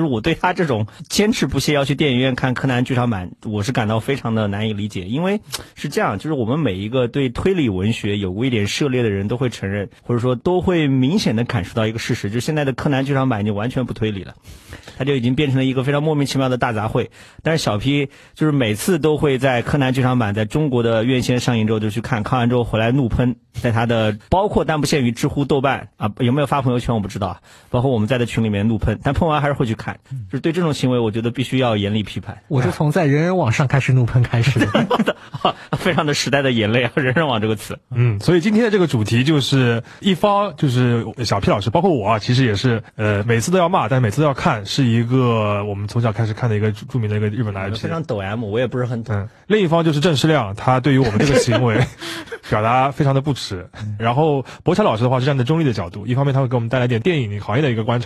就是我对他这种坚持不懈要去电影院看柯南剧场版，我是感到非常的难以理解。因为是这样，就是我们每一个对推理文学有过一点涉猎的人都会承认，或者说都会明显的感受到一个事实，就是现在的柯南剧场版已经完全不推理了，它就已经变成了一个非常莫名其妙的大杂烩。但是小 P 就是每次都会在柯南剧场版在中国的院线上映之后就去看，看完之后回来怒喷，在他的包括但不限于知乎、豆瓣啊，有没有发朋友圈我不知道，包括我们在的群里面怒喷，但喷完还是会去看。就是对这种行为，我觉得必须要严厉批判。我是从在人人网上开始怒喷开始的，非常的时代的眼泪啊！人人网这个词，嗯，所以今天的这个主题就是一方就是小 P 老师，包括我啊，其实也是呃，每次都要骂，但每次都要看，是一个我们从小开始看的一个著名的一个日本的 IP，非常抖 M，我也不是很懂。另一方就是郑世亮，他对于我们这个行为 表达非常的不耻。然后博乔老师的话是站在中立的角度，一方面他会给我们带来点电影行业的一个观察。